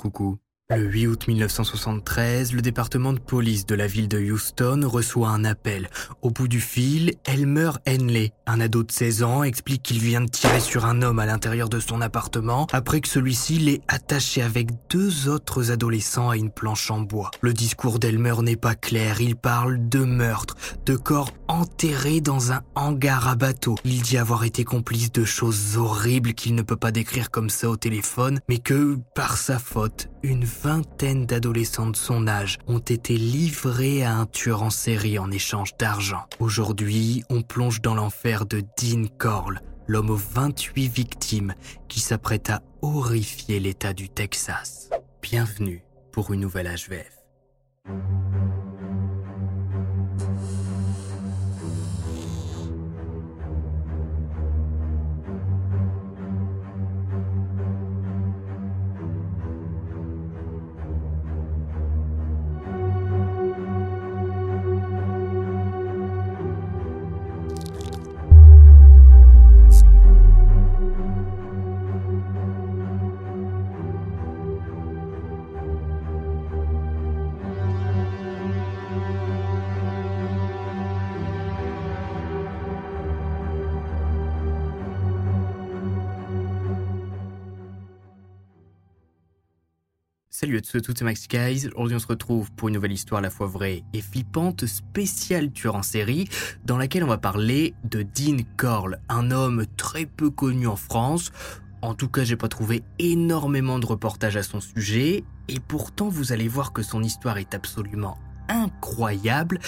Coucou. Le 8 août 1973, le département de police de la ville de Houston reçoit un appel. Au bout du fil, Elmer Henley, un ado de 16 ans, explique qu'il vient de tirer sur un homme à l'intérieur de son appartement après que celui-ci l'ait attaché avec deux autres adolescents à une planche en bois. Le discours d'Elmer n'est pas clair, il parle de meurtre, de corps enterrés dans un hangar à bateau. Il dit avoir été complice de choses horribles qu'il ne peut pas décrire comme ça au téléphone, mais que, par sa faute, une vingtaine d'adolescents de son âge ont été livrés à un tueur en série en échange d'argent. Aujourd'hui, on plonge dans l'enfer de Dean Corll, l'homme aux 28 victimes qui s'apprête à horrifier l'État du Texas. Bienvenue pour une nouvelle HVF. Salut à tous et c'est Max Guys. Aujourd'hui, on se retrouve pour une nouvelle histoire à la fois vraie et flippante, spéciale tueur en série, dans laquelle on va parler de Dean Corll, un homme très peu connu en France. En tout cas, j'ai pas trouvé énormément de reportages à son sujet, et pourtant, vous allez voir que son histoire est absolument incroyable,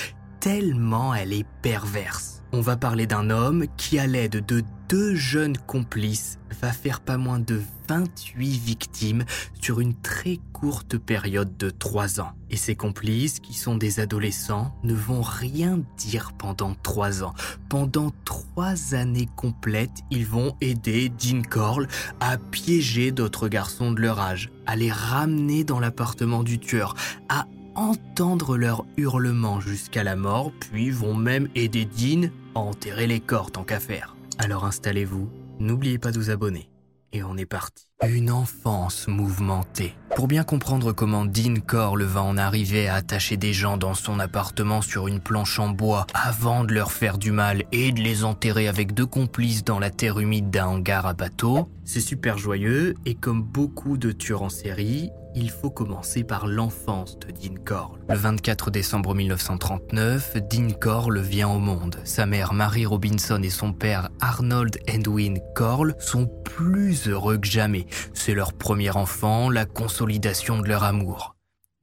tellement elle est perverse. On va parler d'un homme qui, à l'aide de deux jeunes complices, va faire pas moins de 28 victimes sur une très courte période de 3 ans. Et ces complices, qui sont des adolescents, ne vont rien dire pendant 3 ans. Pendant 3 années complètes, ils vont aider Dean Corll à piéger d'autres garçons de leur âge, à les ramener dans l'appartement du tueur, à entendre leurs hurlements jusqu'à la mort, puis vont même aider Dean à enterrer les corps tant qu'à faire. Alors installez-vous, n'oubliez pas de vous abonner. Et on est parti. Une enfance mouvementée. Pour bien comprendre comment Dean Corll va en arriver à attacher des gens dans son appartement sur une planche en bois avant de leur faire du mal et de les enterrer avec deux complices dans la terre humide d'un hangar à bateau, c'est super joyeux et comme beaucoup de tueurs en série, il faut commencer par l'enfance de Dean Corll. Le 24 décembre 1939, Dean Corll vient au monde. Sa mère Mary Robinson et son père Arnold Edwin Corll sont plus heureux que jamais. C'est leur premier enfant, la consolidation de leur amour.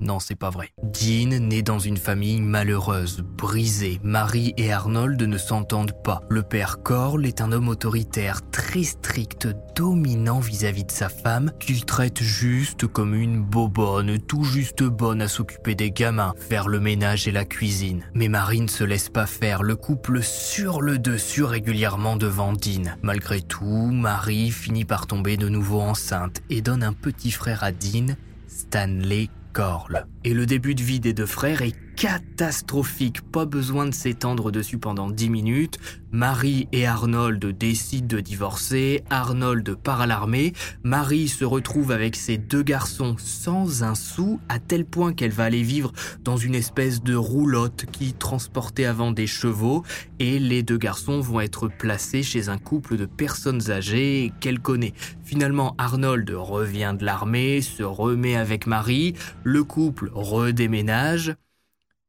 Non, c'est pas vrai. Dean naît dans une famille malheureuse, brisée. Marie et Arnold ne s'entendent pas. Le père Corll est un homme autoritaire, très strict, dominant vis-à-vis de sa femme, qu'il traite juste comme une bobonne, tout juste bonne à s'occuper des gamins, faire le ménage et la cuisine. Mais Marie ne se laisse pas faire, le couple sur le dessus régulièrement devant Dean. Malgré tout, Marie finit par tomber de nouveau enceinte et donne un petit frère à Dean, Stanley Corll. Et le début de vie des deux frères est catastrophique, pas besoin de s'étendre dessus pendant 10 minutes. Marie et Arnold décident de divorcer, Arnold part à l'armée, Marie se retrouve avec ses deux garçons sans un sou, à tel point qu'elle va aller vivre dans une espèce de roulotte qui transportait avant des chevaux, et les deux garçons vont être placés chez un couple de personnes âgées qu'elle connaît. Finalement, Arnold revient de l'armée, se remet avec Marie, le couple redéménage,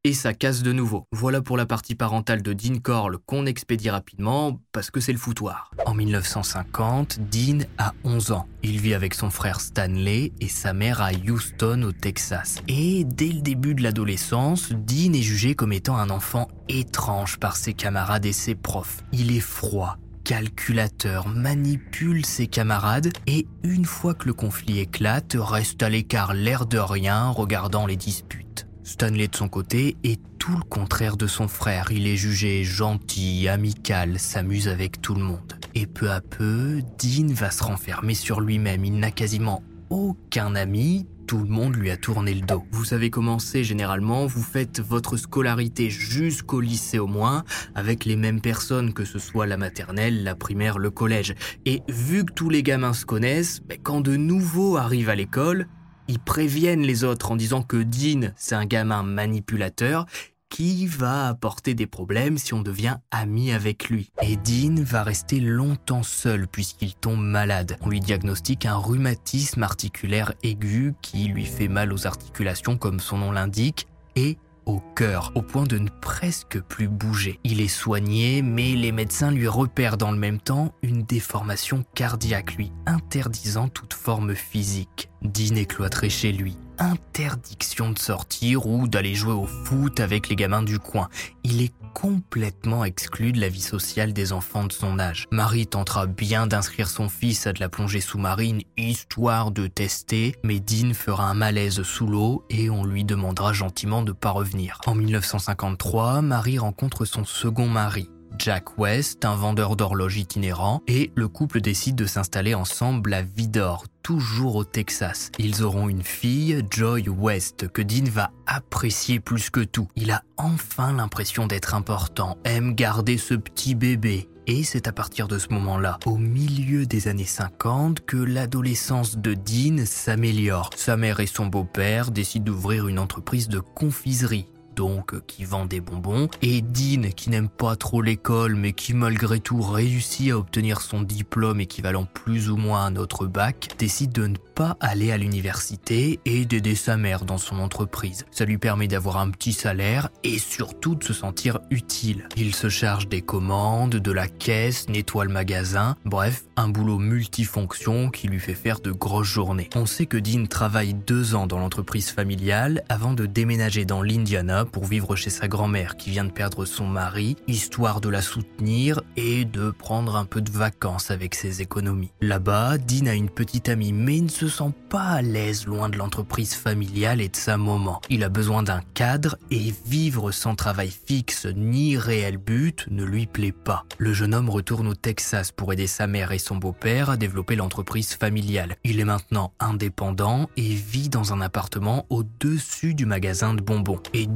et ça casse de nouveau. Voilà pour la partie parentale de Dean Corll qu'on expédie rapidement parce que c'est le foutoir. En 1950, Dean a 11 ans. Il vit avec son frère Stanley et sa mère à Houston au Texas. Et dès le début de l'adolescence, Dean est jugé comme étant un enfant étrange par ses camarades et ses profs. Il est froid, calculateur, manipule ses camarades et une fois que le conflit éclate, reste à l'écart l'air de rien regardant les disputes. Stanley de son côté est tout le contraire de son frère. Il est jugé gentil, amical, s'amuse avec tout le monde. Et peu à peu, Dean va se renfermer sur lui-même. Il n'a quasiment aucun ami, tout le monde lui a tourné le dos. Vous savez comment c'est généralement, vous faites votre scolarité jusqu'au lycée au moins, avec les mêmes personnes que ce soit la maternelle, la primaire, le collège. Et vu que tous les gamins se connaissent, ben, quand de nouveaux arrivent à l'école, Ils préviennent les autres en disant que Dean, c'est un gamin manipulateur qui va apporter des problèmes si on devient ami avec lui. Et Dean va rester longtemps seul puisqu'il tombe malade. On lui diagnostique un rhumatisme articulaire aigu qui lui fait mal aux articulations comme son nom l'indique et au cœur, au point de ne presque plus bouger. Il est soigné, mais les médecins lui repèrent dans le même temps une déformation cardiaque lui interdisant toute forme physique. Dean est cloîtré chez lui. Interdiction de sortir ou d'aller jouer au foot avec les gamins du coin. Il est complètement exclu de la vie sociale des enfants de son âge. Marie tentera bien d'inscrire son fils à de la plongée sous-marine histoire de tester, mais Dean fera un malaise sous l'eau et on lui demandera gentiment de pas revenir. En 1953, Marie rencontre son second mari, Jack West, un vendeur d'horloges itinérant, et le couple décide de s'installer ensemble à Vidor, toujours au Texas. Ils auront une fille, Joy West, que Dean va apprécier plus que tout. Il a enfin l'impression d'être important, aime garder ce petit bébé. Et c'est à partir de ce moment-là, au milieu des années 50, que l'adolescence de Dean s'améliore. Sa mère et son beau-père décident d'ouvrir une entreprise de confiserie donc qui vend des bonbons, et Dean qui n'aime pas trop l'école mais qui malgré tout réussit à obtenir son diplôme équivalent plus ou moins à notre bac, décide de ne pas aller à l'université et d'aider sa mère dans son entreprise. Ça lui permet d'avoir un petit salaire et surtout de se sentir utile. Il se charge des commandes, de la caisse, nettoie le magasin, bref, un boulot multifonction qui lui fait faire de grosses journées. On sait que Dean travaille deux ans dans l'entreprise familiale avant de déménager dans l'Indiana pour vivre chez sa grand-mère qui vient de perdre son mari, histoire de la soutenir et de prendre un peu de vacances avec ses économies. Là-bas, Dean a une petite amie mais ne se sent pas à l'aise loin de l'entreprise familiale et de sa maman. Il a besoin d'un cadre et vivre sans travail fixe ni réel but ne lui plaît pas. Le jeune homme retourne au Texas pour aider sa mère et son beau-père à développer l'entreprise familiale. Il est maintenant indépendant et vit dans un appartement au-dessus du magasin de bonbons. Et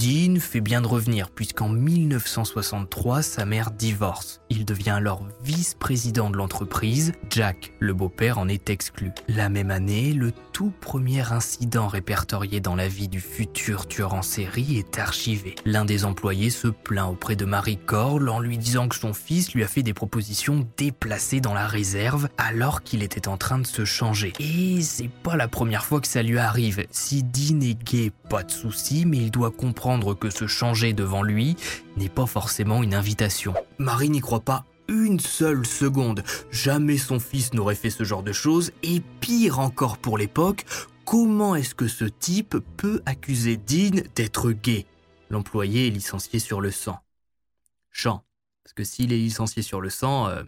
fait bien de revenir puisqu'en 1963, sa mère divorce. Il devient alors vice-président de l'entreprise. Jack, le beau-père, en est exclu. La même année, le tout premier incident répertorié dans la vie du futur tueur en série est archivé. L'un des employés se plaint auprès de Marie Corle en lui disant que son fils lui a fait des propositions déplacées dans la réserve alors qu'il était en train de se changer. Et c'est pas la première fois que ça lui arrive. Si Dean est gay, pas de souci, mais il doit comprendre que se changer devant lui n'est pas forcément une invitation. Marie n'y croit pas une seule seconde. Jamais son fils n'aurait fait ce genre de choses, et pire encore pour l'époque, comment est-ce que ce type peut accuser Dean d'être gay? L'employé est licencié sur le sang. Chant. Parce que s'il est licencié sur le sang, euh,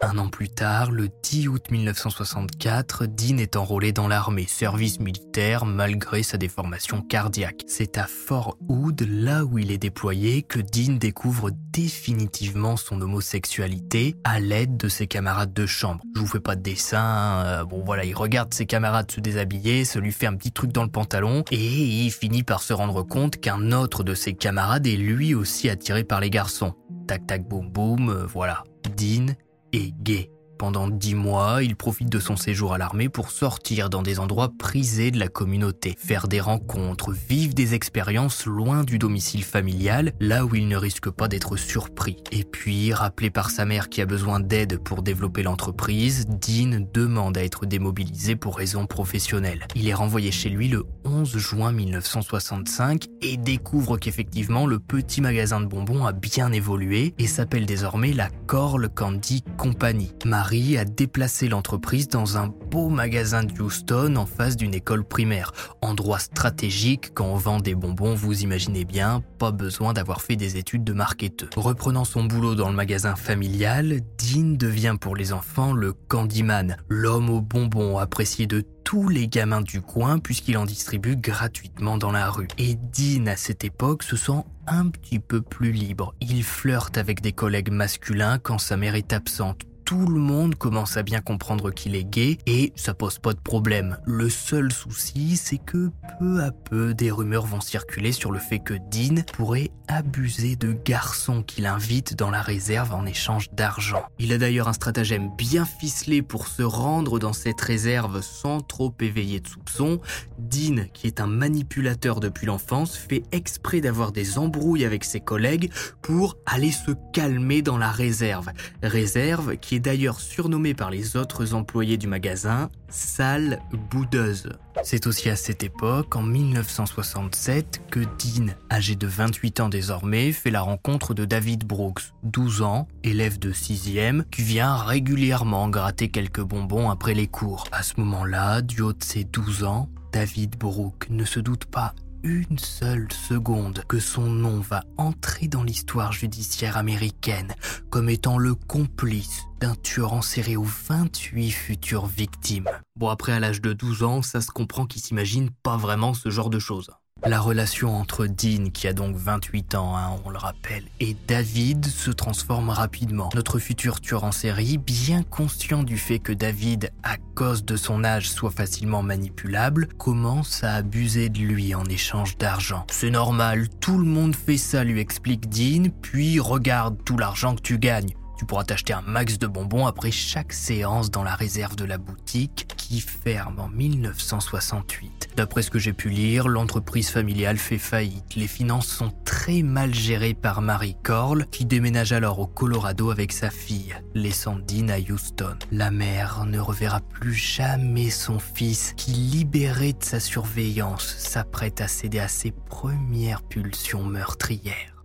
un an plus tard, le 10 août 1964, Dean est enrôlé dans l'armée, service militaire malgré sa déformation cardiaque. C'est à Fort Hood, là où il est déployé, que Dean découvre définitivement son homosexualité à l'aide de ses camarades de chambre. Je vous fais pas de dessin, euh, bon voilà, il regarde ses camarades se déshabiller, se lui fait un petit truc dans le pantalon, et il finit par se rendre compte qu'un autre de ses camarades est lui aussi attiré par les garçons. Tac tac boum boum, euh, voilà. Dean et gay. Pendant dix mois, il profite de son séjour à l'armée pour sortir dans des endroits prisés de la communauté, faire des rencontres, vivre des expériences loin du domicile familial, là où il ne risque pas d'être surpris. Et puis, rappelé par sa mère qui a besoin d'aide pour développer l'entreprise, Dean demande à être démobilisé pour raisons professionnelles. Il est renvoyé chez lui le 11 juin 1965 et découvre qu'effectivement le petit magasin de bonbons a bien évolué et s'appelle désormais la Corl Candy Company a déplacé l'entreprise dans un beau magasin de Houston en face d'une école primaire. Endroit stratégique quand on vend des bonbons, vous imaginez bien, pas besoin d'avoir fait des études de marketeur. Reprenant son boulot dans le magasin familial, Dean devient pour les enfants le Candyman, l'homme aux bonbons apprécié de tous les gamins du coin puisqu'il en distribue gratuitement dans la rue. Et Dean à cette époque se sent un petit peu plus libre. Il flirte avec des collègues masculins quand sa mère est absente tout le monde commence à bien comprendre qu'il est gay et ça pose pas de problème. Le seul souci, c'est que peu à peu, des rumeurs vont circuler sur le fait que Dean pourrait abuser de garçons qu'il invite dans la réserve en échange d'argent. Il a d'ailleurs un stratagème bien ficelé pour se rendre dans cette réserve sans trop éveiller de soupçons. Dean, qui est un manipulateur depuis l'enfance, fait exprès d'avoir des embrouilles avec ses collègues pour aller se calmer dans la réserve. Réserve qui est d'ailleurs surnommée par les autres employés du magasin Salle Boudeuse. C'est aussi à cette époque, en 1967, que Dean, âgé de 28 ans désormais, fait la rencontre de David Brooks, 12 ans, élève de 6e, qui vient régulièrement gratter quelques bonbons après les cours. À ce moment-là, du haut de ses 12 ans, David Brooks ne se doute pas une seule seconde que son nom va entrer dans l'histoire judiciaire américaine comme étant le complice d'un tueur en série aux 28 futures victimes. Bon après à l'âge de 12 ans, ça se comprend qu'il s'imagine pas vraiment ce genre de choses. La relation entre Dean, qui a donc 28 ans, hein, on le rappelle, et David se transforme rapidement. Notre futur tueur en série, bien conscient du fait que David, à cause de son âge, soit facilement manipulable, commence à abuser de lui en échange d'argent. C'est normal, tout le monde fait ça, lui explique Dean, puis regarde tout l'argent que tu gagnes. Tu pourras t'acheter un max de bonbons après chaque séance dans la réserve de la boutique qui ferme en 1968. D'après ce que j'ai pu lire, l'entreprise familiale fait faillite. Les finances sont très mal gérées par Marie Corl qui déménage alors au Colorado avec sa fille, laissant Dean à Houston. La mère ne reverra plus jamais son fils qui, libéré de sa surveillance, s'apprête à céder à ses premières pulsions meurtrières.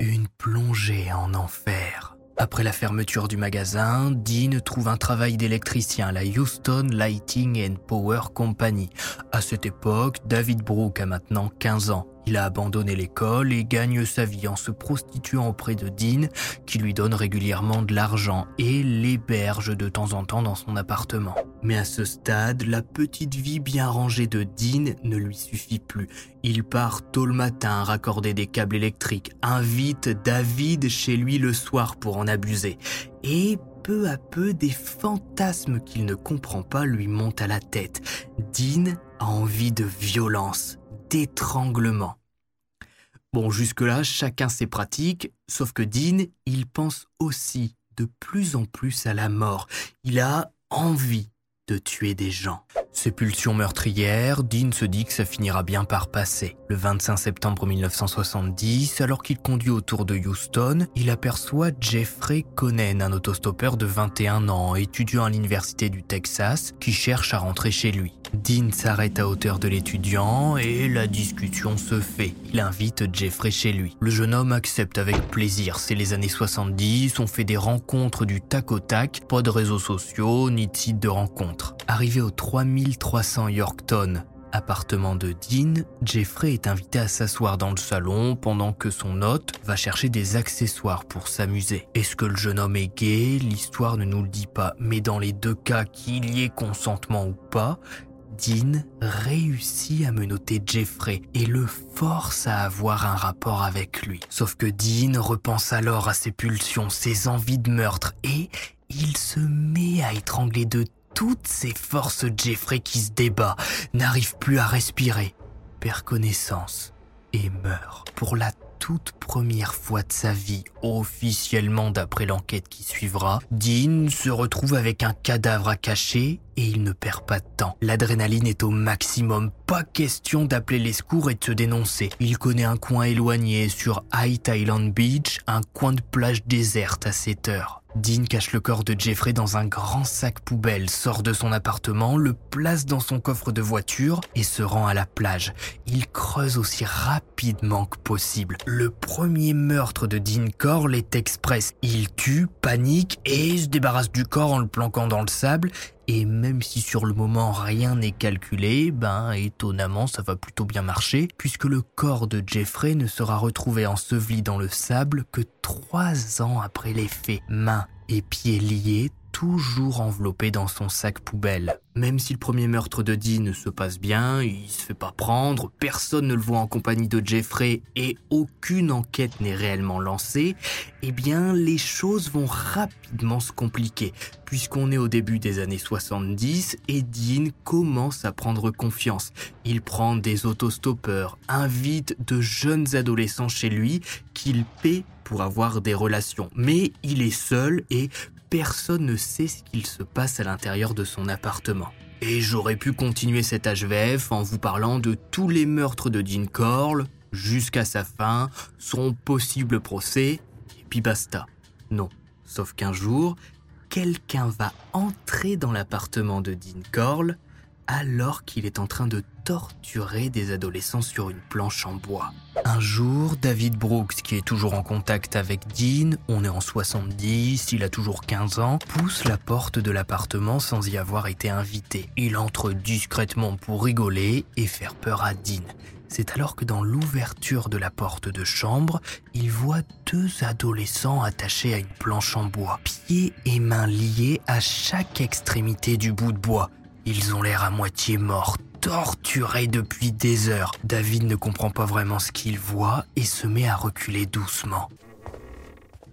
Une plongée en enfer. Après la fermeture du magasin, Dean trouve un travail d'électricien à la Houston Lighting and Power Company. À cette époque, David Brooke a maintenant 15 ans. Il a abandonné l'école et gagne sa vie en se prostituant auprès de Dean, qui lui donne régulièrement de l'argent et l'héberge de temps en temps dans son appartement. Mais à ce stade, la petite vie bien rangée de Dean ne lui suffit plus. Il part tôt le matin raccorder des câbles électriques, invite David chez lui le soir pour en abuser. Et peu à peu, des fantasmes qu'il ne comprend pas lui montent à la tête. Dean a envie de violence, d'étranglement. Bon, jusque-là, chacun ses pratiques, sauf que Dean, il pense aussi de plus en plus à la mort. Il a envie de tuer des gens. Ses pulsions Dean se dit que ça finira bien par passer. Le 25 septembre 1970, alors qu'il conduit autour de Houston, il aperçoit Jeffrey Conen, un autostoppeur de 21 ans, étudiant à l'université du Texas, qui cherche à rentrer chez lui. Dean s'arrête à hauteur de l'étudiant et la discussion se fait. Il invite Jeffrey chez lui. Le jeune homme accepte avec plaisir. C'est les années 70, on fait des rencontres du tac au tac, pas de réseaux sociaux ni de sites de rencontres. Arrivé aux 3000 1300 Yorkton, appartement de Dean, Jeffrey est invité à s'asseoir dans le salon pendant que son hôte va chercher des accessoires pour s'amuser. Est-ce que le jeune homme est gay? L'histoire ne nous le dit pas, mais dans les deux cas, qu'il y ait consentement ou pas, Dean réussit à menoter Jeffrey et le force à avoir un rapport avec lui. Sauf que Dean repense alors à ses pulsions, ses envies de meurtre et il se met à étrangler de toutes ses forces Jeffrey qui se débat, n'arrive plus à respirer, perd connaissance et meurt pour la toute première fois de sa vie, officiellement d'après l'enquête qui suivra, Dean se retrouve avec un cadavre à cacher et il ne perd pas de temps. L'adrénaline est au maximum, pas question d'appeler les secours et de se dénoncer. Il connaît un coin éloigné sur High Thailand Beach, un coin de plage déserte à 7 heures. Dean cache le corps de Jeffrey dans un grand sac poubelle, sort de son appartement, le place dans son coffre de voiture et se rend à la plage. Il creuse aussi rapidement que possible. Le premier meurtre de Dean Corll est express. Il tue, panique et se débarrasse du corps en le planquant dans le sable et même si sur le moment rien n'est calculé, ben étonnamment ça va plutôt bien marcher, puisque le corps de Jeffrey ne sera retrouvé enseveli dans le sable que trois ans après les faits. Mains et pieds liés, toujours enveloppé dans son sac poubelle. Même si le premier meurtre de Dean se passe bien, il se fait pas prendre, personne ne le voit en compagnie de Jeffrey et aucune enquête n'est réellement lancée, eh bien les choses vont rapidement se compliquer puisqu'on est au début des années 70 et Dean commence à prendre confiance. Il prend des autostoppeurs, invite de jeunes adolescents chez lui qu'il paie pour avoir des relations. Mais il est seul et personne ne sait ce qu'il se passe à l'intérieur de son appartement. Et j'aurais pu continuer cet HVF en vous parlant de tous les meurtres de Dean Corll jusqu'à sa fin, son possible procès, et puis basta. Non, sauf qu'un jour, quelqu'un va entrer dans l'appartement de Dean Corll alors qu'il est en train de torturer des adolescents sur une planche en bois. Un jour, David Brooks, qui est toujours en contact avec Dean, on est en 70, il a toujours 15 ans, pousse la porte de l'appartement sans y avoir été invité. Il entre discrètement pour rigoler et faire peur à Dean. C'est alors que dans l'ouverture de la porte de chambre, il voit deux adolescents attachés à une planche en bois, pieds et mains liés à chaque extrémité du bout de bois. Ils ont l'air à moitié morts, torturés depuis des heures. David ne comprend pas vraiment ce qu'il voit et se met à reculer doucement.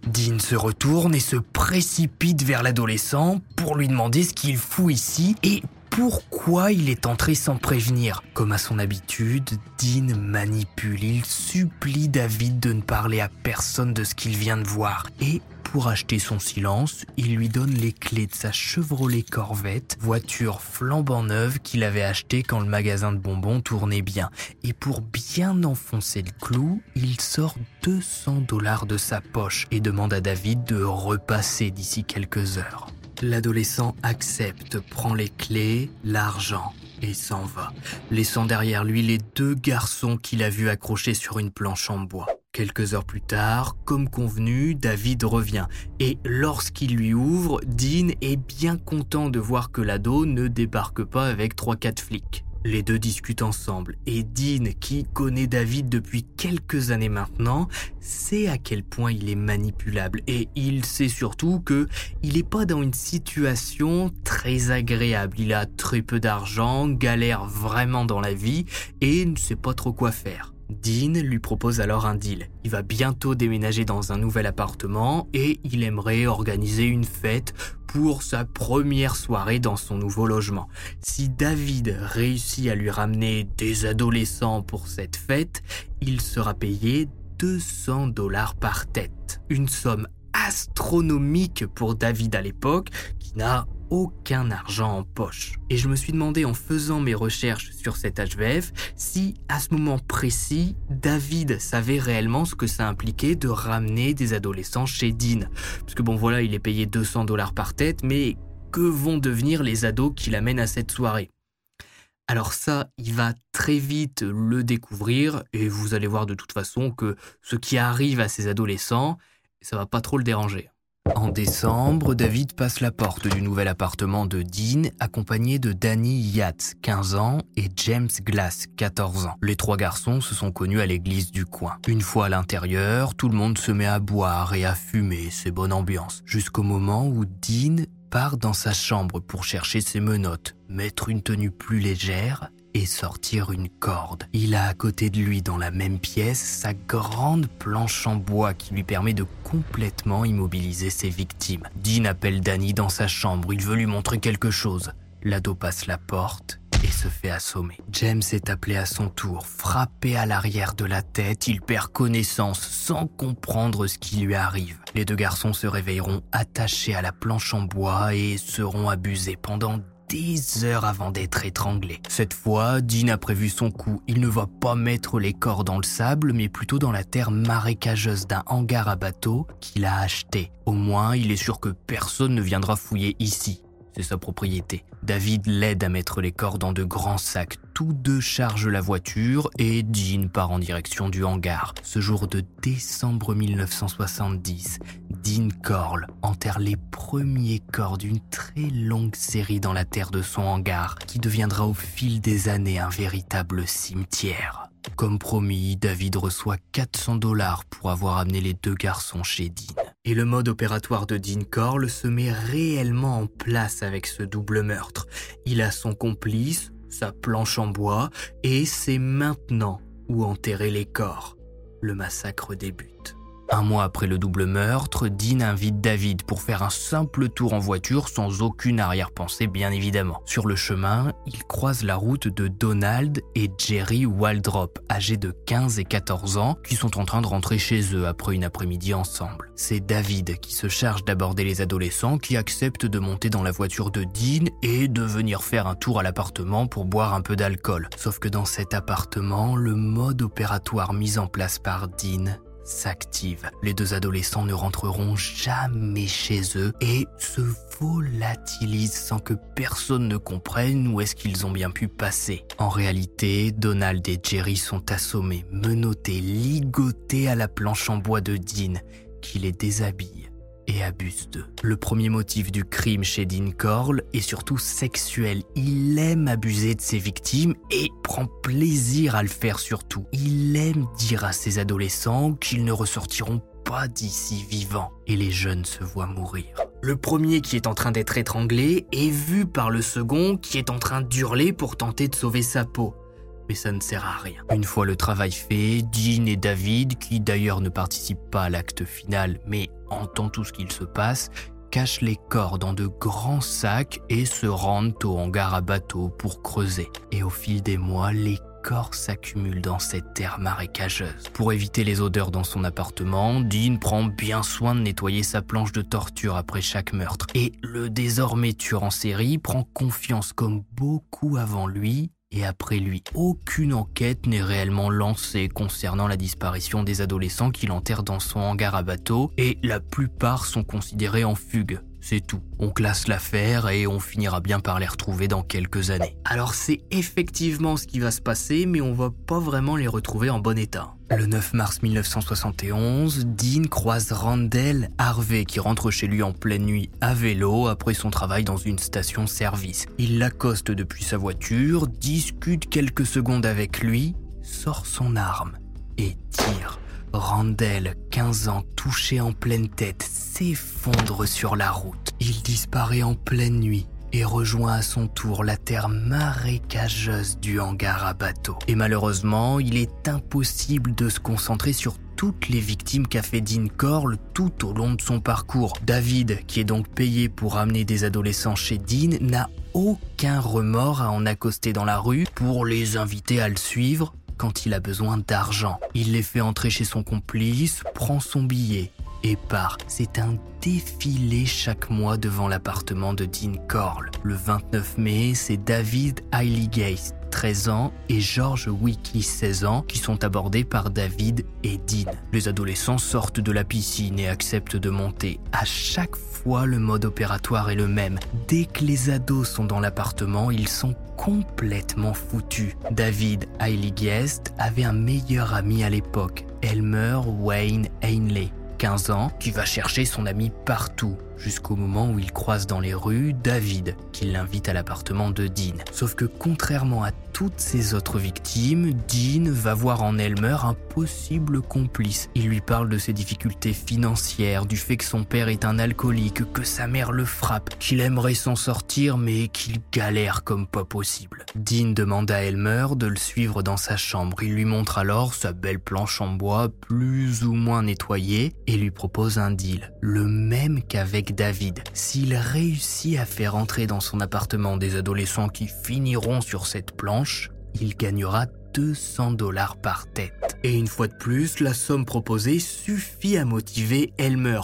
Dean se retourne et se précipite vers l'adolescent pour lui demander ce qu'il fout ici et pourquoi il est entré sans prévenir. Comme à son habitude, Dean manipule, il supplie David de ne parler à personne de ce qu'il vient de voir. Et pour acheter son silence, il lui donne les clés de sa Chevrolet Corvette, voiture flambant neuve qu'il avait achetée quand le magasin de bonbons tournait bien. Et pour bien enfoncer le clou, il sort 200 dollars de sa poche et demande à David de repasser d'ici quelques heures. L'adolescent accepte, prend les clés, l'argent et s'en va, laissant derrière lui les deux garçons qu'il a vus accrochés sur une planche en bois. Quelques heures plus tard, comme convenu, David revient et lorsqu'il lui ouvre, Dean est bien content de voir que l'ado ne débarque pas avec 3-4 flics. Les deux discutent ensemble et Dean, qui connaît David depuis quelques années maintenant, sait à quel point il est manipulable et il sait surtout que il n'est pas dans une situation très agréable. Il a très peu d'argent, galère vraiment dans la vie et ne sait pas trop quoi faire. Dean lui propose alors un deal. Il va bientôt déménager dans un nouvel appartement et il aimerait organiser une fête pour sa première soirée dans son nouveau logement. Si David réussit à lui ramener des adolescents pour cette fête, il sera payé 200 dollars par tête. Une somme astronomique pour David à l'époque qui n'a aucun argent en poche. Et je me suis demandé en faisant mes recherches sur cet HVF si à ce moment précis, David savait réellement ce que ça impliquait de ramener des adolescents chez Dean. Parce que bon voilà, il est payé 200 dollars par tête, mais que vont devenir les ados qu'il amène à cette soirée? Alors ça, il va très vite le découvrir et vous allez voir de toute façon que ce qui arrive à ces adolescents, ça va pas trop le déranger. En décembre, David passe la porte du nouvel appartement de Dean accompagné de Danny Yates, 15 ans, et James Glass, 14 ans. Les trois garçons se sont connus à l'église du coin. Une fois à l'intérieur, tout le monde se met à boire et à fumer, c'est bonne ambiance. Jusqu'au moment où Dean part dans sa chambre pour chercher ses menottes, mettre une tenue plus légère et sortir une corde. Il a à côté de lui dans la même pièce sa grande planche en bois qui lui permet de complètement immobiliser ses victimes. Dean appelle Danny dans sa chambre, il veut lui montrer quelque chose. L'ado passe la porte et se fait assommer. James est appelé à son tour, frappé à l'arrière de la tête, il perd connaissance sans comprendre ce qui lui arrive. Les deux garçons se réveilleront attachés à la planche en bois et seront abusés pendant des heures avant d'être étranglé. Cette fois, Dean a prévu son coup. Il ne va pas mettre les corps dans le sable, mais plutôt dans la terre marécageuse d'un hangar à bateau qu'il a acheté. Au moins, il est sûr que personne ne viendra fouiller ici. C'est sa propriété. David l'aide à mettre les corps dans de grands sacs. Tous deux chargent la voiture et Dean part en direction du hangar. Ce jour de décembre 1970, Dean Corll enterre les premiers corps d'une très longue série dans la terre de son hangar, qui deviendra au fil des années un véritable cimetière. Comme promis, David reçoit 400 dollars pour avoir amené les deux garçons chez Dean. Et le mode opératoire de Dean Corll se met réellement en place avec ce double meurtre. Il a son complice, sa planche en bois, et c'est maintenant où enterrer les corps. Le massacre débute. Un mois après le double meurtre, Dean invite David pour faire un simple tour en voiture sans aucune arrière-pensée bien évidemment. Sur le chemin, il croise la route de Donald et Jerry Waldrop, âgés de 15 et 14 ans, qui sont en train de rentrer chez eux après une après-midi ensemble. C'est David qui se charge d'aborder les adolescents qui acceptent de monter dans la voiture de Dean et de venir faire un tour à l'appartement pour boire un peu d'alcool. Sauf que dans cet appartement, le mode opératoire mis en place par Dean s'active. Les deux adolescents ne rentreront jamais chez eux et se volatilisent sans que personne ne comprenne où est-ce qu'ils ont bien pu passer. En réalité, Donald et Jerry sont assommés, menottés, ligotés à la planche en bois de Dean, qui les déshabille et abuse d'eux. Le premier motif du crime chez Dean Corll est surtout sexuel. Il aime abuser de ses victimes et prend plaisir à le faire surtout. Il aime dire à ses adolescents qu'ils ne ressortiront pas d'ici vivants et les jeunes se voient mourir. Le premier qui est en train d'être étranglé est vu par le second qui est en train d'hurler pour tenter de sauver sa peau mais ça ne sert à rien. Une fois le travail fait, Dean et David, qui d'ailleurs ne participent pas à l'acte final mais entendent tout ce qu'il se passe, cachent les corps dans de grands sacs et se rendent au hangar à bateau pour creuser. Et au fil des mois, les corps s'accumulent dans cette terre marécageuse. Pour éviter les odeurs dans son appartement, Dean prend bien soin de nettoyer sa planche de torture après chaque meurtre. Et le désormais tueur en série prend confiance comme beaucoup avant lui et après lui. Aucune enquête n'est réellement lancée concernant la disparition des adolescents qu'il enterre dans son hangar à bateau et la plupart sont considérés en fugue. C'est tout. On classe l'affaire et on finira bien par les retrouver dans quelques années. Alors c'est effectivement ce qui va se passer, mais on va pas vraiment les retrouver en bon état. Le 9 mars 1971, Dean croise Randall Harvey qui rentre chez lui en pleine nuit à vélo après son travail dans une station-service. Il l'accoste depuis sa voiture, discute quelques secondes avec lui, sort son arme et tire. Randall, 15 ans, touché en pleine tête, s'effondre sur la route. Il disparaît en pleine nuit et rejoint à son tour la terre marécageuse du hangar à bateau. Et malheureusement, il est impossible de se concentrer sur toutes les victimes qu'a fait Dean Corll tout au long de son parcours. David, qui est donc payé pour amener des adolescents chez Dean, n'a aucun remords à en accoster dans la rue pour les inviter à le suivre quand il a besoin d'argent. Il les fait entrer chez son complice, prend son billet et part. C'est un défilé chaque mois devant l'appartement de Dean Corll. Le 29 mai, c'est David Heiligate 13 ans, et George Wiki, 16 ans, qui sont abordés par David et Dean. Les adolescents sortent de la piscine et acceptent de monter. À chaque fois, le mode opératoire est le même. Dès que les ados sont dans l'appartement, ils sont complètement foutus. David Guest avait un meilleur ami à l'époque, Elmer Wayne Ainley, 15 ans, qui va chercher son ami partout jusqu'au moment où il croise dans les rues David, qui l'invite à l'appartement de Dean. Sauf que contrairement à toutes ses autres victimes, Dean va voir en Elmer un possible complice. Il lui parle de ses difficultés financières, du fait que son père est un alcoolique, que sa mère le frappe, qu'il aimerait s'en sortir mais qu'il galère comme pas possible. Dean demande à Elmer de le suivre dans sa chambre. Il lui montre alors sa belle planche en bois plus ou moins nettoyée et lui propose un deal, le même qu'avec David. S'il réussit à faire entrer dans son appartement des adolescents qui finiront sur cette planche, il gagnera 200 dollars par tête. Et une fois de plus, la somme proposée suffit à motiver Elmer.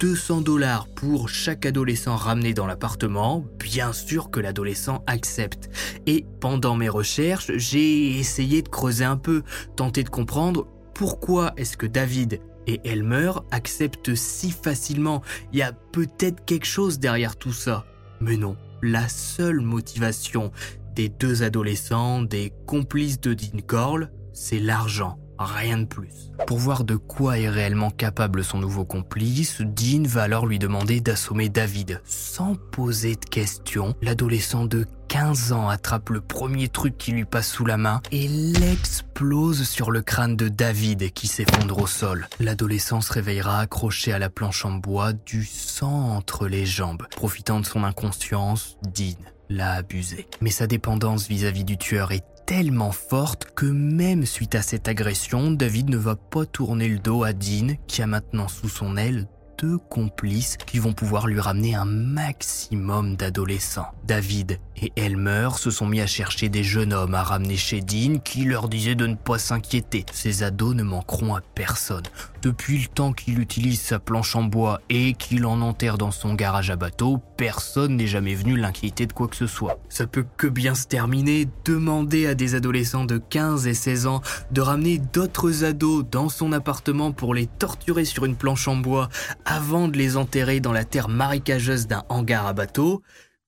200 dollars pour chaque adolescent ramené dans l'appartement, bien sûr que l'adolescent accepte. Et pendant mes recherches, j'ai essayé de creuser un peu, tenter de comprendre pourquoi est-ce que David et Elmer accepte si facilement. Il y a peut-être quelque chose derrière tout ça. Mais non, la seule motivation des deux adolescents, des complices de Dean Corll, c'est l'argent, rien de plus. Pour voir de quoi est réellement capable son nouveau complice, Dean va alors lui demander d'assommer David. Sans poser de questions, l'adolescent de 15 ans attrape le premier truc qui lui passe sous la main et l'explose sur le crâne de David qui s'effondre au sol. L'adolescent se réveillera accroché à la planche en bois, du sang entre les jambes. Profitant de son inconscience, Dean l'a abusé. Mais sa dépendance vis-à-vis du tueur est tellement forte que même suite à cette agression, David ne va pas tourner le dos à Dean qui a maintenant sous son aile deux complices qui vont pouvoir lui ramener un maximum d'adolescents. David et Elmer se sont mis à chercher des jeunes hommes à ramener chez Dean qui leur disaient de ne pas s'inquiéter. Ces ados ne manqueront à personne. Depuis le temps qu'il utilise sa planche en bois et qu'il en enterre dans son garage à bateau, personne n'est jamais venu l'inquiéter de quoi que ce soit. Ça peut que bien se terminer. Demander à des adolescents de 15 et 16 ans de ramener d'autres ados dans son appartement pour les torturer sur une planche en bois avant de les enterrer dans la terre marécageuse d'un hangar à bateau,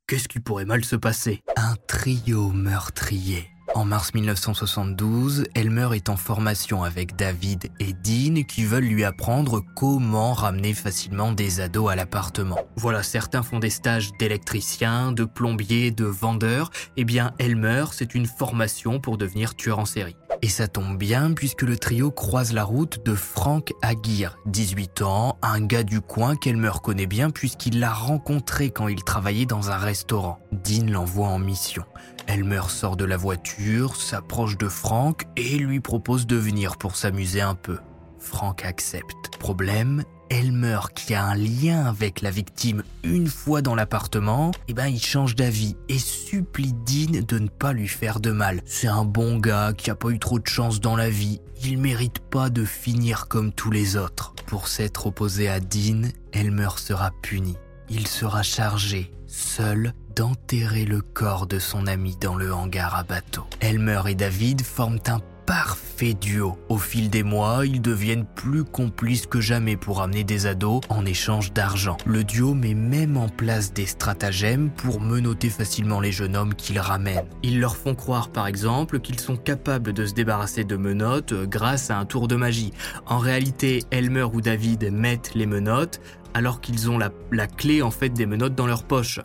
qu'est-ce qui pourrait mal se passer? Un trio meurtrier. En mars 1972, Elmer est en formation avec David et Dean qui veulent lui apprendre comment ramener facilement des ados à l'appartement. Voilà, certains font des stages d'électricien, de plombier, de vendeur. Eh bien, Elmer, c'est une formation pour devenir tueur en série. Et ça tombe bien puisque le trio croise la route de Frank Aguirre, 18 ans, un gars du coin qu'Elmer connaît bien puisqu'il l'a rencontré quand il travaillait dans un restaurant. Dean l'envoie en mission. Elmer sort de la voiture, s'approche de Frank et lui propose de venir pour s'amuser un peu. Frank accepte. Problème, Elmer, qui a un lien avec la victime une fois dans l'appartement, eh ben il change d'avis et supplie Dean de ne pas lui faire de mal. C'est un bon gars qui a pas eu trop de chance dans la vie. Il mérite pas de finir comme tous les autres. Pour s'être opposé à Dean, Elmer sera puni. Il sera chargé, seul, d'enterrer le corps de son ami dans le hangar à bateau. Elmer et David forment un parfait duo. Au fil des mois, ils deviennent plus complices que jamais pour amener des ados en échange d'argent. Le duo met même en place des stratagèmes pour menoter facilement les jeunes hommes qu'ils ramènent. Ils leur font croire par exemple qu'ils sont capables de se débarrasser de menottes grâce à un tour de magie. En réalité, Elmer ou David mettent les menottes alors qu'ils ont la, la clé en fait des menottes dans leur poche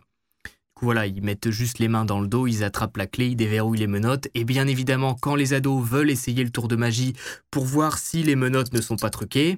voilà, ils mettent juste les mains dans le dos, ils attrapent la clé, ils déverrouillent les menottes. Et bien évidemment, quand les ados veulent essayer le tour de magie pour voir si les menottes ne sont pas truquées,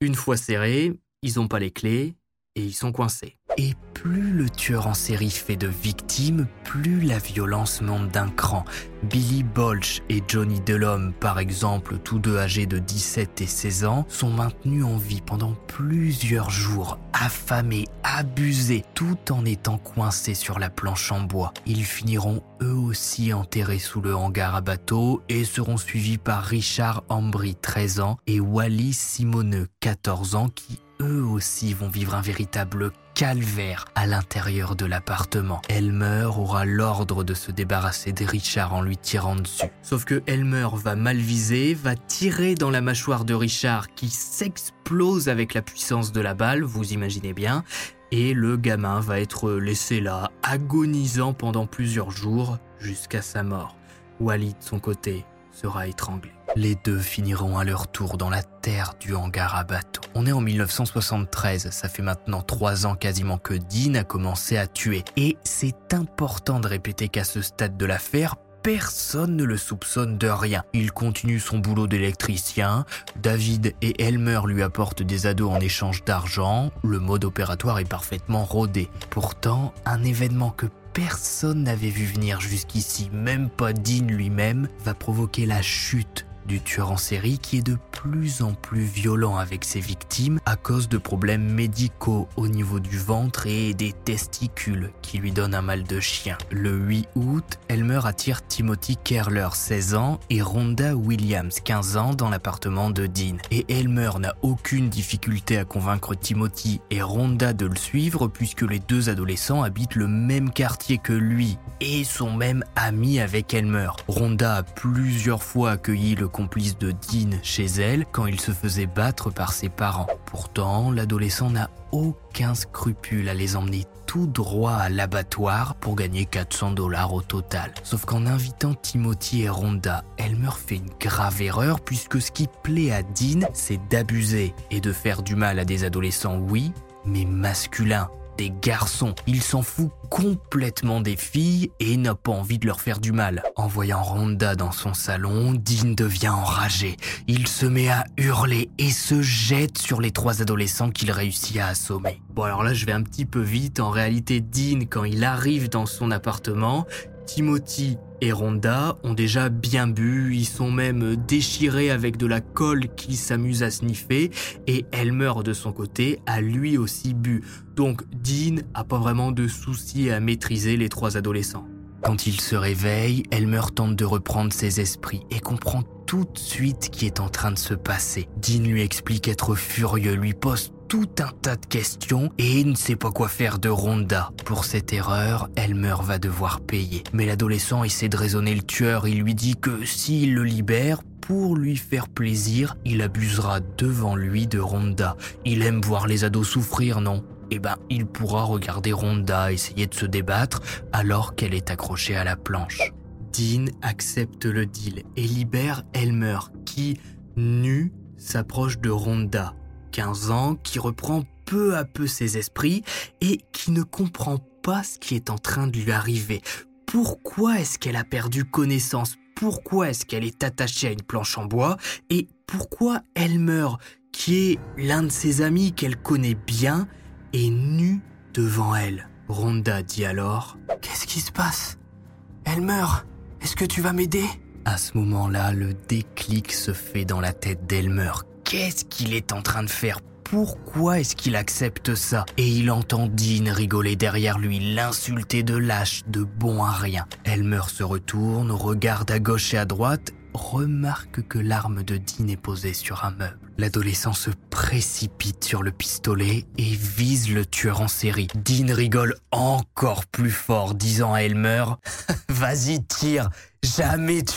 une fois serrées, ils n'ont pas les clés et ils sont coincés. Et plus le tueur en série fait de victimes, plus la violence monte d'un cran. Billy Bolch et Johnny Delhomme, par exemple, tous deux âgés de 17 et 16 ans, sont maintenus en vie pendant plusieurs jours, affamés, abusés, tout en étant coincés sur la planche en bois. Ils finiront eux aussi enterrés sous le hangar à bateau et seront suivis par Richard Ambry, 13 ans, et Wally Simoneux, 14 ans, qui eux aussi vont vivre un véritable calvaire à l'intérieur de l'appartement. Elmer aura l'ordre de se débarrasser de Richard en lui tirant dessus. Sauf que Elmer va mal viser, va tirer dans la mâchoire de Richard qui s'explose avec la puissance de la balle, vous imaginez bien, et le gamin va être laissé là, agonisant pendant plusieurs jours jusqu'à sa mort. Wally de son côté sera étranglé. Les deux finiront à leur tour dans la terre du hangar à bateau. On est en 1973, ça fait maintenant trois ans quasiment que Dean a commencé à tuer. Et c'est important de répéter qu'à ce stade de l'affaire, personne ne le soupçonne de rien. Il continue son boulot d'électricien, David et Elmer lui apportent des ados en échange d'argent, le mode opératoire est parfaitement rodé. Pourtant, un événement que personne n'avait vu venir jusqu'ici, même pas Dean lui-même, va provoquer la chute du tueur en série qui est de plus en plus violent avec ses victimes à cause de problèmes médicaux au niveau du ventre et des testicules qui lui donnent un mal de chien. Le 8 août, Elmer attire Timothy Kerler, 16 ans, et Rhonda Williams, 15 ans, dans l'appartement de Dean. Et Elmer n'a aucune difficulté à convaincre Timothy et Rhonda de le suivre puisque les deux adolescents habitent le même quartier que lui et sont même amis avec Elmer. Rhonda a plusieurs fois accueilli le complice de Dean chez elle quand il se faisait battre par ses parents. Pourtant, l'adolescent n'a aucun scrupule à les emmener tout droit à l'abattoir pour gagner 400 dollars au total. Sauf qu'en invitant Timothy et Rhonda, Elmer fait une grave erreur puisque ce qui plaît à Dean, c'est d'abuser et de faire du mal à des adolescents, oui, mais masculins des garçons. Il s'en fout complètement des filles et n'a pas envie de leur faire du mal. En voyant Rhonda dans son salon, Dean devient enragé. Il se met à hurler et se jette sur les trois adolescents qu'il réussit à assommer. Bon alors là je vais un petit peu vite. En réalité Dean quand il arrive dans son appartement, Timothy et Rhonda ont déjà bien bu, ils sont même déchirés avec de la colle qui s'amuse à sniffer, et Elmer de son côté a lui aussi bu. Donc Dean a pas vraiment de soucis à maîtriser les trois adolescents. Quand il se réveille, Elmer tente de reprendre ses esprits et comprend tout de suite qui est en train de se passer. Dean lui explique être furieux, lui pose tout un tas de questions et ne sait pas quoi faire de Rhonda. Pour cette erreur, Elmer va devoir payer. Mais l'adolescent essaie de raisonner le tueur. Il lui dit que s'il le libère, pour lui faire plaisir, il abusera devant lui de Rhonda. Il aime voir les ados souffrir, non? Eh ben, il pourra regarder Rhonda essayer de se débattre alors qu'elle est accrochée à la planche. Dean accepte le deal et libère Elmer qui, nu, s'approche de Rhonda 15 ans, qui reprend peu à peu ses esprits et qui ne comprend pas ce qui est en train de lui arriver. Pourquoi est-ce qu'elle a perdu connaissance? Pourquoi est-ce qu'elle est attachée à une planche en bois? Et pourquoi elle meurt, qui est l'un de ses amis qu'elle connaît bien, est nu devant elle? Rhonda dit alors. Qu'est-ce qui se passe? Elle meurt. Est-ce que tu vas m'aider? À ce moment-là, le déclic se fait dans la tête d'Elmer qu'est-ce qu'il est en train de faire? Pourquoi est-ce qu'il accepte ça? Et il entend Dean rigoler derrière lui, l'insulter de lâche, de bon à rien. Elmer se retourne, regarde à gauche et à droite, remarque que l'arme de Dean est posée sur un meuble. L'adolescent se précipite sur le pistolet et vise le tueur en série. Dean rigole encore plus fort, disant à Elmer Vas-y, tire, jamais tu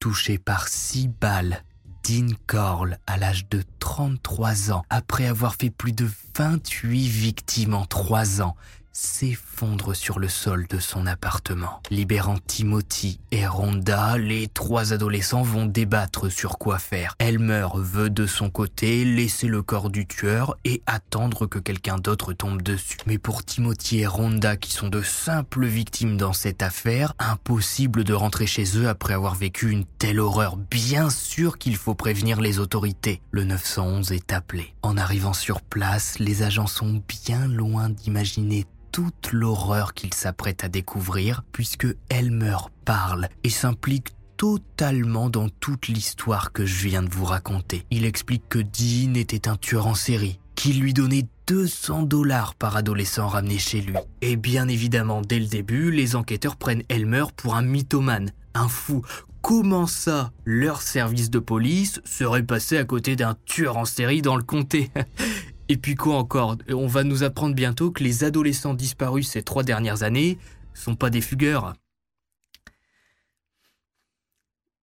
touché par six balles, Dean Corll, à l'âge de 33 ans, après avoir fait plus de 28 victimes en 3 ans, s'effondre sur le sol de son appartement. Libérant Timothy et Rhonda, les trois adolescents vont débattre sur quoi faire. Elmer veut de son côté laisser le corps du tueur et attendre que quelqu'un d'autre tombe dessus. Mais pour Timothy et Rhonda, qui sont de simples victimes dans cette affaire, impossible de rentrer chez eux après avoir vécu une telle horreur. Bien sûr qu'il faut prévenir les autorités. Le 911 est appelé. En arrivant sur place, les agents sont bien loin d'imaginer toute l'horreur qu'il s'apprête à découvrir, puisque Elmer parle et s'implique totalement dans toute l'histoire que je viens de vous raconter. Il explique que Dean était un tueur en série, qu'il lui donnait 200 dollars par adolescent ramené chez lui. Et bien évidemment, dès le début, les enquêteurs prennent Elmer pour un mythomane, un fou. Comment ça, leur service de police serait passé à côté d'un tueur en série dans le comté? Et puis quoi encore? On va nous apprendre bientôt que les adolescents disparus ces trois dernières années sont pas des fugueurs.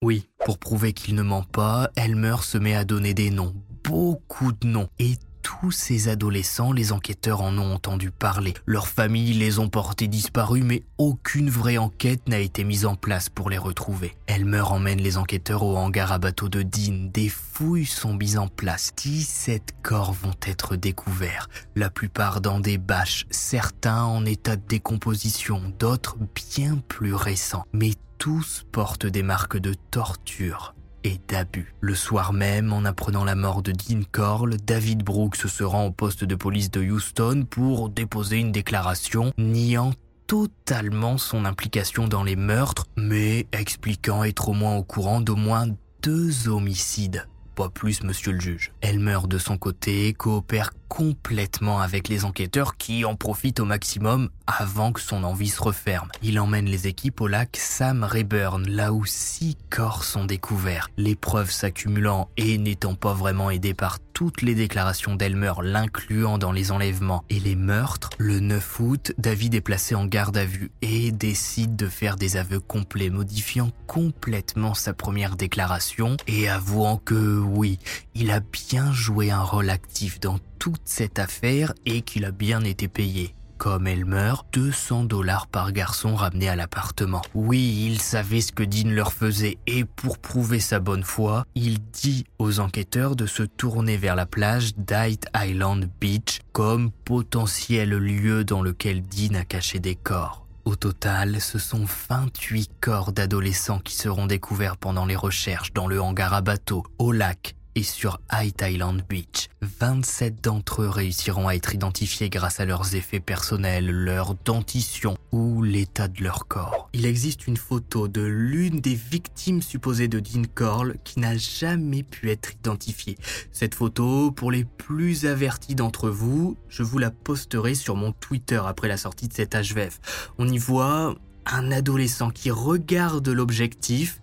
Oui, pour prouver qu'il ne ment pas, Elmer se met à donner des noms, beaucoup de noms, et tous ces adolescents, les enquêteurs en ont entendu parler. Leurs familles les ont portés disparus, mais aucune vraie enquête n'a été mise en place pour les retrouver. Elmer emmène les enquêteurs au hangar à bateau de Dean. Des fouilles sont mises en place. 17 corps vont être découverts, la plupart dans des bâches, certains en état de décomposition, d'autres bien plus récents. Mais tous portent des marques de torture et d'abus. Le soir même, en apprenant la mort de Dean Corll, David Brooks se rend au poste de police de Houston pour déposer une déclaration niant totalement son implication dans les meurtres, mais expliquant être au moins au courant d'au moins deux homicides. Pas plus, monsieur le juge. Elmer, de son côté, coopère complètement avec les enquêteurs qui en profitent au maximum avant que son envie se referme. Il emmène les équipes au lac Sam Rayburn, là où six corps sont découverts. Les preuves s'accumulant et n'étant pas vraiment aidées par toutes les déclarations d'Elmer l'incluant dans les enlèvements et les meurtres, le 9 août, David est placé en garde à vue et décide de faire des aveux complets, modifiant complètement sa première déclaration et avouant que oui, il a bien joué un rôle actif dans toute cette affaire et qu'il a bien été payé. Comme Elmer, 200 dollars par garçon ramené à l'appartement. Oui, il savait ce que Dean leur faisait et pour prouver sa bonne foi, il dit aux enquêteurs de se tourner vers la plage d'Hite Island Beach comme potentiel lieu dans lequel Dean a caché des corps. Au total, ce sont 28 corps d'adolescents qui seront découverts pendant les recherches dans le hangar à bateau, au lac et sur High Island Beach. 27 d'entre eux réussiront à être identifiés grâce à leurs effets personnels, leur dentition ou l'état de leur corps. Il existe une photo de l'une des victimes supposées de Dean Corll qui n'a jamais pu être identifiée. Cette photo, pour les plus avertis d'entre vous, je vous la posterai sur mon Twitter après la sortie de cet HVF. On y voit un adolescent qui regarde l'objectif,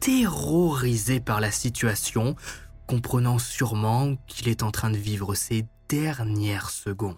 terrorisé par la situation, comprenant sûrement qu'il est en train de vivre ses dernières secondes.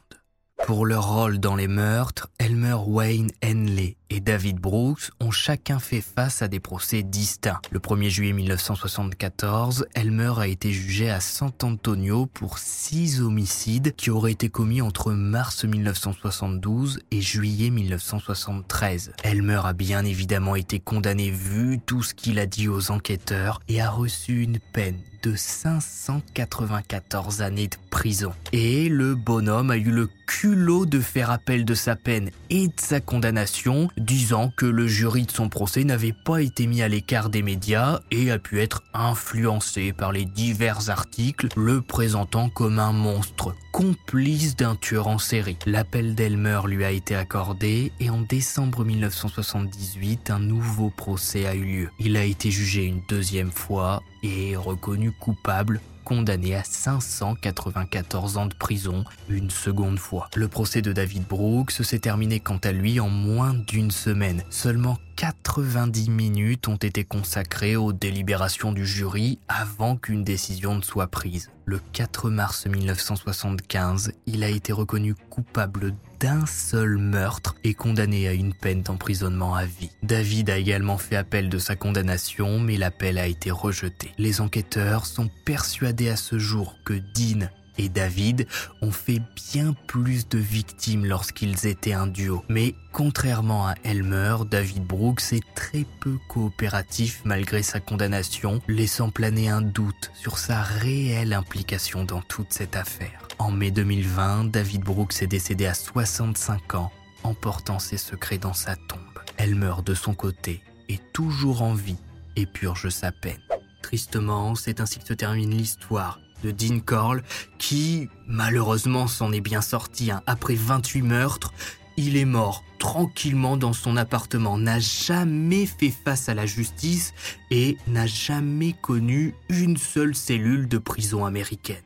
Pour leur rôle dans les meurtres, Elmer Wayne Henley et David Brooks ont chacun fait face à des procès distincts. Le 1er juillet 1974, Elmer a été jugé à San Antonio pour six homicides qui auraient été commis entre mars 1972 et juillet 1973. Elmer a bien évidemment été condamné vu tout ce qu'il a dit aux enquêteurs et a reçu une peine de 594 années de prison. Et le bonhomme a eu le culot de faire appel de sa peine et de sa condamnation, disant que le jury de son procès n'avait pas été mis à l'écart des médias et a pu être influencé par les divers articles le présentant comme un monstre, complice d'un tueur en série. L'appel d'Elmer lui a été accordé et en décembre 1978, un nouveau procès a eu lieu. Il a été jugé une deuxième fois et reconnu coupable condamné à 594 ans de prison une seconde fois. Le procès de David Brooks s'est terminé quant à lui en moins d'une semaine. Seulement 90 minutes ont été consacrées aux délibérations du jury avant qu'une décision ne soit prise. Le 4 mars 1975, il a été reconnu coupable d'un seul meurtre et condamné à une peine d'emprisonnement à vie. David a également fait appel de sa condamnation, mais l'appel a été rejeté. Les enquêteurs sont persuadés à ce jour que Dean et David ont fait bien plus de victimes lorsqu'ils étaient un duo. Mais contrairement à Elmer, David Brooks est très peu coopératif malgré sa condamnation, laissant planer un doute sur sa réelle implication dans toute cette affaire. En mai 2020, David Brooks est décédé à 65 ans, emportant ses secrets dans sa tombe. Elmer, de son côté, est toujours en vie et purge sa peine. Tristement, c'est ainsi que se termine l'histoire de Dean Corll, qui malheureusement s'en est bien sorti. Hein. Après 28 meurtres, il est mort tranquillement dans son appartement, n'a jamais fait face à la justice et n'a jamais connu une seule cellule de prison américaine.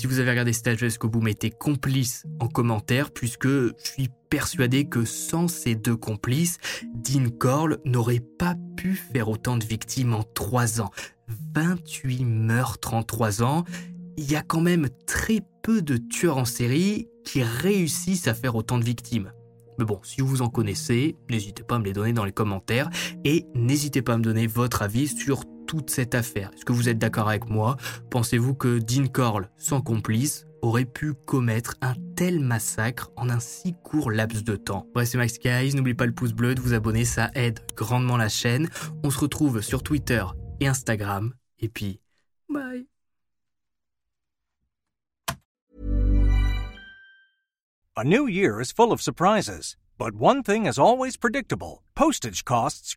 Si vous avez regardé Stage jusqu'au bout, mettez complice en commentaire, puisque je suis persuadé que sans ces deux complices, Dean Corll n'aurait pas pu faire autant de victimes en 3 ans. 28 meurtres en 3 ans. Il y a quand même très peu de tueurs en série qui réussissent à faire autant de victimes. Mais bon, si vous en connaissez, n'hésitez pas à me les donner dans les commentaires et n'hésitez pas à me donner votre avis sur toute cette affaire. Est-ce que vous êtes d'accord avec moi? Pensez-vous que Dean Corll, sans complice, aurait pu commettre un tel massacre en un si court laps de temps? Bref, c'est Max Guys, n'oubliez pas le pouce bleu, de vous abonner, ça aide grandement la chaîne. On se retrouve sur Twitter et Instagram. Et puis, bye surprises, costs.